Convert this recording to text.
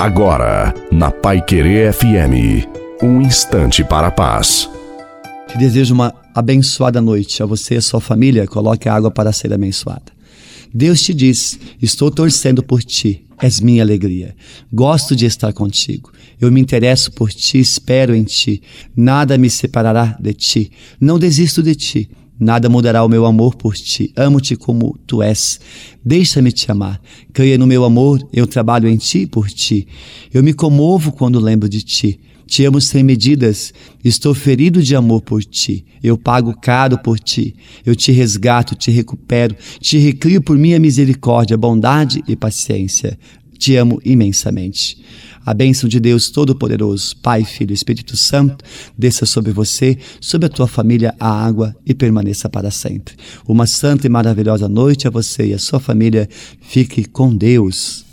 Agora, na Pai Querer FM, um instante para a paz. Te desejo uma abençoada noite a você e a sua família. Coloque a água para ser abençoada. Deus te diz: Estou torcendo por ti, és minha alegria. Gosto de estar contigo. Eu me interesso por ti, espero em ti. Nada me separará de ti. Não desisto de ti. Nada mudará o meu amor por ti. Amo-te como tu és. Deixa-me te amar. Creia no meu amor, eu trabalho em ti por ti. Eu me comovo quando lembro de ti. Te amo sem medidas, estou ferido de amor por ti. Eu pago caro por ti. Eu te resgato, te recupero, te recrio por minha misericórdia, bondade e paciência. Te amo imensamente. A bênção de Deus Todo-Poderoso, Pai, Filho e Espírito Santo, desça sobre você, sobre a tua família, a água e permaneça para sempre. Uma santa e maravilhosa noite a você e a sua família. Fique com Deus.